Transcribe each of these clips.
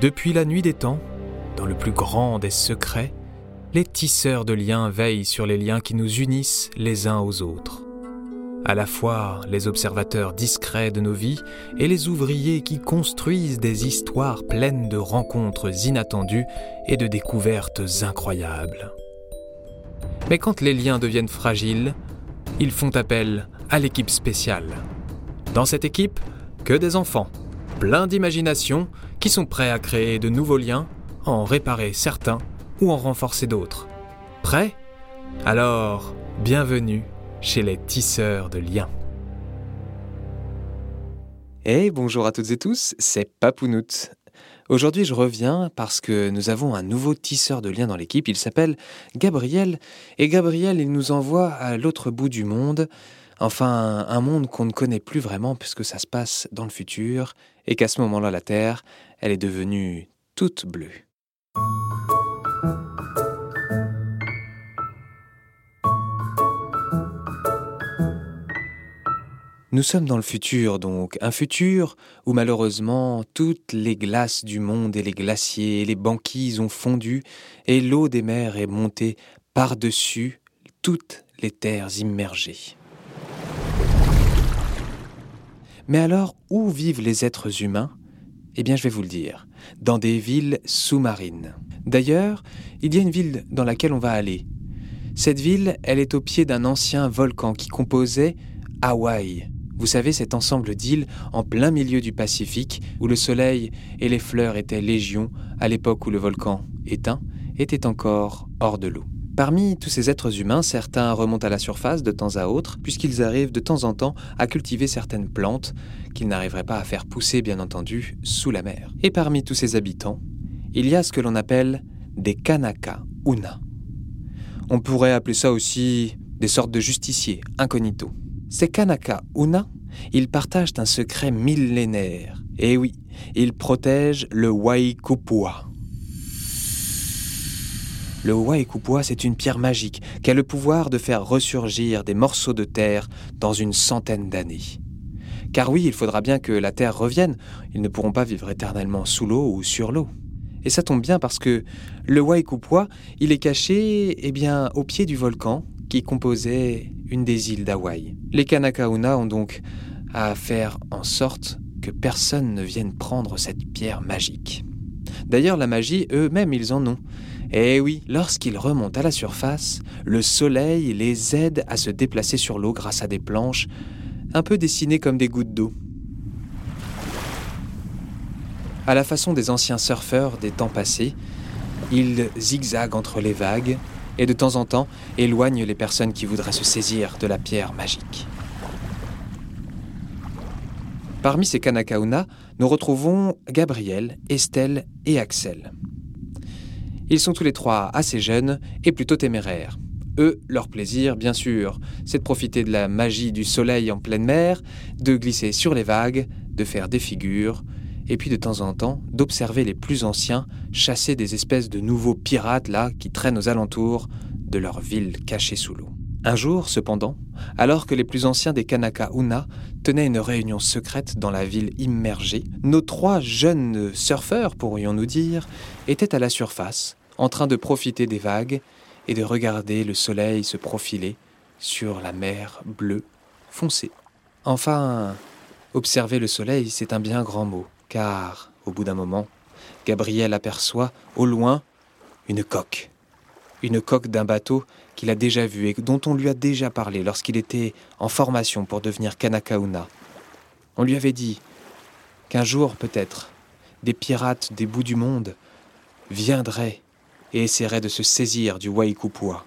Depuis la nuit des temps, dans le plus grand des secrets, les tisseurs de liens veillent sur les liens qui nous unissent les uns aux autres. À la fois les observateurs discrets de nos vies et les ouvriers qui construisent des histoires pleines de rencontres inattendues et de découvertes incroyables. Mais quand les liens deviennent fragiles, ils font appel à l'équipe spéciale. Dans cette équipe, que des enfants, pleins d'imagination, qui sont prêts à créer de nouveaux liens, en réparer certains ou en renforcer d'autres. Prêts? Alors, bienvenue chez les tisseurs de liens. Hey, bonjour à toutes et tous, c'est Papounout. Aujourd'hui, je reviens parce que nous avons un nouveau tisseur de liens dans l'équipe. Il s'appelle Gabriel. Et Gabriel, il nous envoie à l'autre bout du monde. Enfin, un monde qu'on ne connaît plus vraiment puisque ça se passe dans le futur et qu'à ce moment-là, la Terre, elle est devenue toute bleue. Nous sommes dans le futur, donc, un futur où malheureusement toutes les glaces du monde et les glaciers et les banquises ont fondu et l'eau des mers est montée par-dessus toutes les terres immergées. Mais alors, où vivent les êtres humains? Eh bien, je vais vous le dire, dans des villes sous-marines. D'ailleurs, il y a une ville dans laquelle on va aller. Cette ville, elle est au pied d'un ancien volcan qui composait Hawaï, vous savez, cet ensemble d'îles en plein milieu du Pacifique, où le soleil et les fleurs étaient légion à l'époque où le volcan, éteint, était encore hors de l'eau. Parmi tous ces êtres humains, certains remontent à la surface de temps à autre, puisqu'ils arrivent de temps en temps à cultiver certaines plantes qu'ils n'arriveraient pas à faire pousser, bien entendu, sous la mer. Et parmi tous ces habitants, il y a ce que l'on appelle des Kanaka Una. On pourrait appeler ça aussi des sortes de justiciers incognito. Ces Kanaka Una, ils partagent un secret millénaire. Et oui, ils protègent le Waikupua. Le Waikupua, c'est une pierre magique qui a le pouvoir de faire ressurgir des morceaux de terre dans une centaine d'années. Car oui, il faudra bien que la terre revienne, ils ne pourront pas vivre éternellement sous l'eau ou sur l'eau. Et ça tombe bien parce que le Waikupua, il est caché eh bien, au pied du volcan qui composait une des îles d'Hawaï. Les Kanakauna ont donc à faire en sorte que personne ne vienne prendre cette pierre magique. D'ailleurs, la magie, eux-mêmes, ils en ont. Eh oui, lorsqu'ils remontent à la surface, le soleil les aide à se déplacer sur l'eau grâce à des planches un peu dessinées comme des gouttes d'eau. À la façon des anciens surfeurs des temps passés, ils zigzaguent entre les vagues et de temps en temps éloigne les personnes qui voudraient se saisir de la pierre magique. Parmi ces Kanakauna, nous retrouvons Gabriel, Estelle et Axel. Ils sont tous les trois assez jeunes et plutôt téméraires. Eux, leur plaisir, bien sûr, c'est de profiter de la magie du soleil en pleine mer, de glisser sur les vagues, de faire des figures, et puis de temps en temps d'observer les plus anciens chasser des espèces de nouveaux pirates là qui traînent aux alentours de leur ville cachée sous l'eau. Un jour, cependant, alors que les plus anciens des Kanaka Una tenaient une réunion secrète dans la ville immergée, nos trois jeunes surfeurs, pourrions-nous dire, étaient à la surface, en train de profiter des vagues et de regarder le soleil se profiler sur la mer bleue foncée. Enfin, observer le soleil, c'est un bien grand mot car, au bout d'un moment, Gabriel aperçoit, au loin, une coque. Une coque d'un bateau qu'il a déjà vu et dont on lui a déjà parlé lorsqu'il était en formation pour devenir Kanakauna. On lui avait dit qu'un jour, peut-être, des pirates des bouts du monde viendraient et essaieraient de se saisir du Waikupua.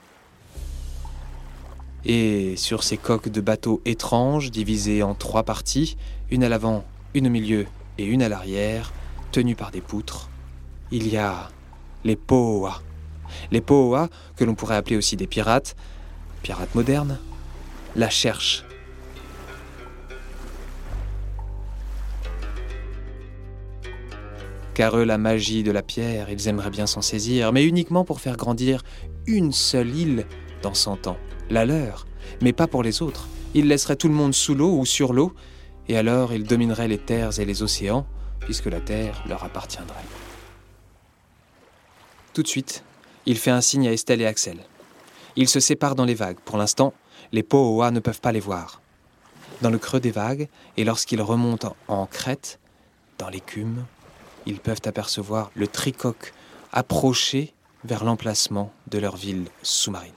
Et sur ces coques de bateaux étranges, divisées en trois parties, une à l'avant, une au milieu et une à l'arrière, tenues par des poutres, il y a les Poa. Les Poa, que l'on pourrait appeler aussi des pirates, pirates modernes, la cherchent. Car eux, la magie de la pierre, ils aimeraient bien s'en saisir, mais uniquement pour faire grandir une seule île dans cent ans, la leur, mais pas pour les autres. Ils laisseraient tout le monde sous l'eau ou sur l'eau, et alors ils domineraient les terres et les océans, puisque la terre leur appartiendrait. tout de suite, il fait un signe à Estelle et Axel. Ils se séparent dans les vagues. Pour l'instant, les Pohoa ne peuvent pas les voir. Dans le creux des vagues, et lorsqu'ils remontent en crête, dans l'écume, ils peuvent apercevoir le tricoque approcher vers l'emplacement de leur ville sous-marine.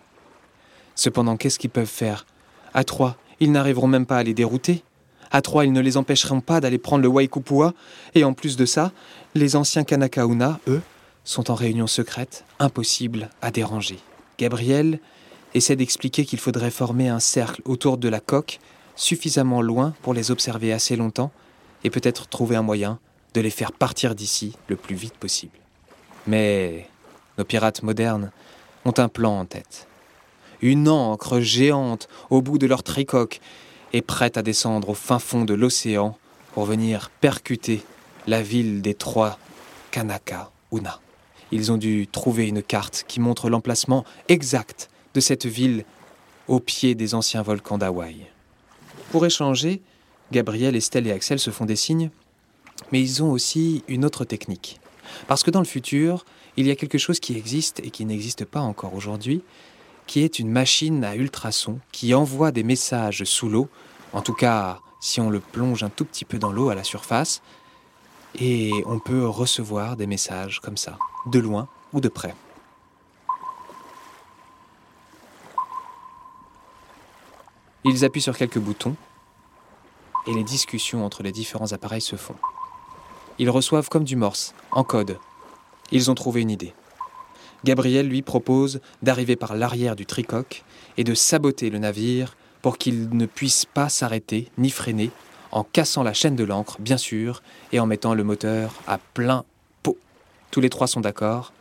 Cependant, qu'est-ce qu'ils peuvent faire? À trois, ils n'arriveront même pas à les dérouter. À trois, ils ne les empêcheront pas d'aller prendre le Waikupua. Et en plus de ça, les anciens Kanakauna, eux, sont en réunion secrète, impossible à déranger. Gabriel essaie d'expliquer qu'il faudrait former un cercle autour de la coque, suffisamment loin pour les observer assez longtemps, et peut-être trouver un moyen de les faire partir d'ici le plus vite possible. Mais nos pirates modernes ont un plan en tête. Une ancre géante au bout de leur tricoque est prête à descendre au fin fond de l'océan pour venir percuter la ville des trois Kanaka Una. Ils ont dû trouver une carte qui montre l'emplacement exact de cette ville au pied des anciens volcans d'Hawaï. Pour échanger, Gabriel, Estelle et Axel se font des signes, mais ils ont aussi une autre technique. Parce que dans le futur, il y a quelque chose qui existe et qui n'existe pas encore aujourd'hui, qui est une machine à ultrasons qui envoie des messages sous l'eau, en tout cas si on le plonge un tout petit peu dans l'eau à la surface, et on peut recevoir des messages comme ça, de loin ou de près. Ils appuient sur quelques boutons et les discussions entre les différents appareils se font. Ils reçoivent comme du morse, en code. Ils ont trouvé une idée. Gabriel lui propose d'arriver par l'arrière du tricoque et de saboter le navire pour qu'il ne puisse pas s'arrêter ni freiner en cassant la chaîne de l'ancre, bien sûr, et en mettant le moteur à plein pot. Tous les trois sont d'accord,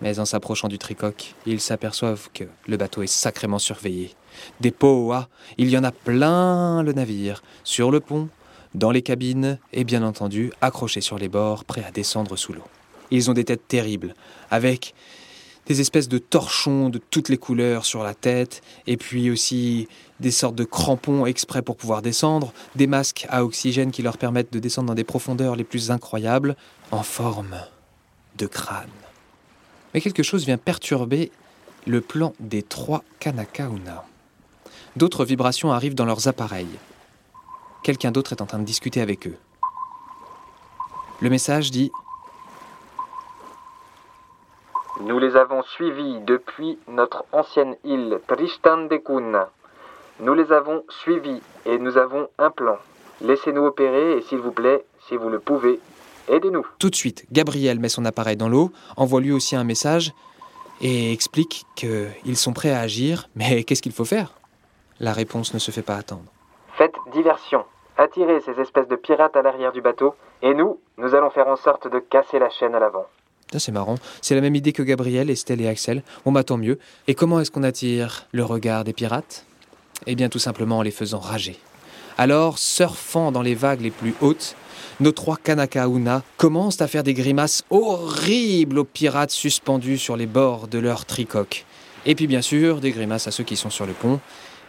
mais en s'approchant du tricoque, ils s'aperçoivent que le bateau est sacrément surveillé. Des poas, il y en a plein le navire, sur le pont, dans les cabines et bien entendu accrochés sur les bords, prêts à descendre sous l'eau. Ils ont des têtes terribles, avec des espèces de torchons de toutes les couleurs sur la tête, et puis aussi des sortes de crampons exprès pour pouvoir descendre, des masques à oxygène qui leur permettent de descendre dans des profondeurs les plus incroyables, en forme de crâne. Mais quelque chose vient perturber le plan des trois Kanakauna. D'autres vibrations arrivent dans leurs appareils. Quelqu'un d'autre est en train de discuter avec eux. Le message dit Nous les avons suivis depuis notre ancienne île Tristan de Kun. Nous les avons suivis et nous avons un plan. Laissez-nous opérer et s'il vous plaît, si vous le pouvez, aidez-nous. Tout de suite, Gabriel met son appareil dans l'eau, envoie lui aussi un message et explique qu'ils sont prêts à agir, mais qu'est-ce qu'il faut faire? La réponse ne se fait pas attendre. Faites diversion. Attirez ces espèces de pirates à l'arrière du bateau, et nous, nous allons faire en sorte de casser la chaîne à l'avant. C'est marrant, c'est la même idée que Gabriel, Estelle et Axel. Bon bah mieux. Et comment est-ce qu'on attire le regard des pirates? Eh bien tout simplement en les faisant rager. Alors, surfant dans les vagues les plus hautes, nos trois Kanakauna commencent à faire des grimaces horribles aux pirates suspendus sur les bords de leur tricoque. Et puis bien sûr, des grimaces à ceux qui sont sur le pont.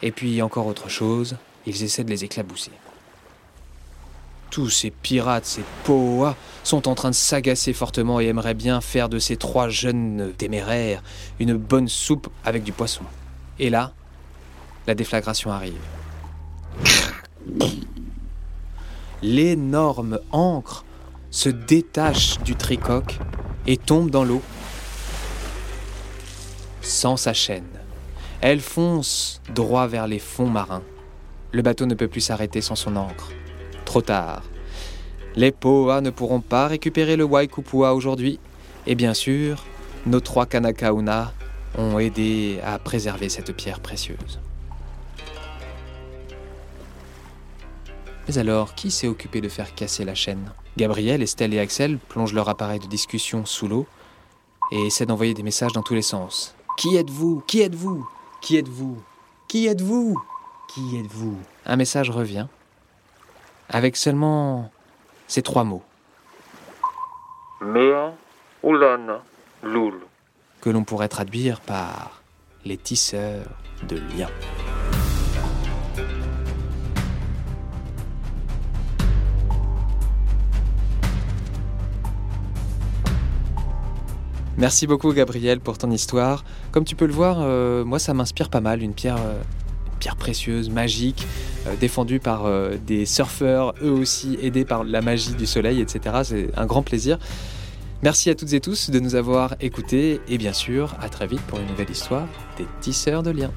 Et puis encore autre chose, ils essaient de les éclabousser. Tous ces pirates, ces poas, sont en train de s'agacer fortement et aimeraient bien faire de ces trois jeunes téméraires une bonne soupe avec du poisson. Et là, la déflagration arrive. L'énorme ancre se détache du tricoque et tombe dans l'eau sans sa chaîne. Elle fonce droit vers les fonds marins. Le bateau ne peut plus s'arrêter sans son ancre. Trop tard. Les Poa ne pourront pas récupérer le Waikupua aujourd'hui. Et bien sûr, nos trois Kanakauna ont aidé à préserver cette pierre précieuse. Mais alors, qui s'est occupé de faire casser la chaîne? Gabriel, Estelle et Axel plongent leur appareil de discussion sous l'eau et essaient d'envoyer des messages dans tous les sens. Qui êtes-vous? Qui êtes-vous? Qui êtes-vous? Qui êtes-vous? Qui êtes-vous? Un message revient avec seulement ces trois mots. Mea, Ulan, Lul. Que l'on pourrait traduire par les tisseurs de liens. Merci beaucoup Gabriel pour ton histoire. Comme tu peux le voir, euh, moi ça m'inspire pas mal, une pierre, euh, pierre précieuse, magique, euh, défendue par des surfeurs, eux aussi aidés par la magie du soleil, etc. C'est un grand plaisir. Merci à toutes et tous de nous avoir écoutés et bien sûr à très vite pour une nouvelle histoire des tisseurs de liens.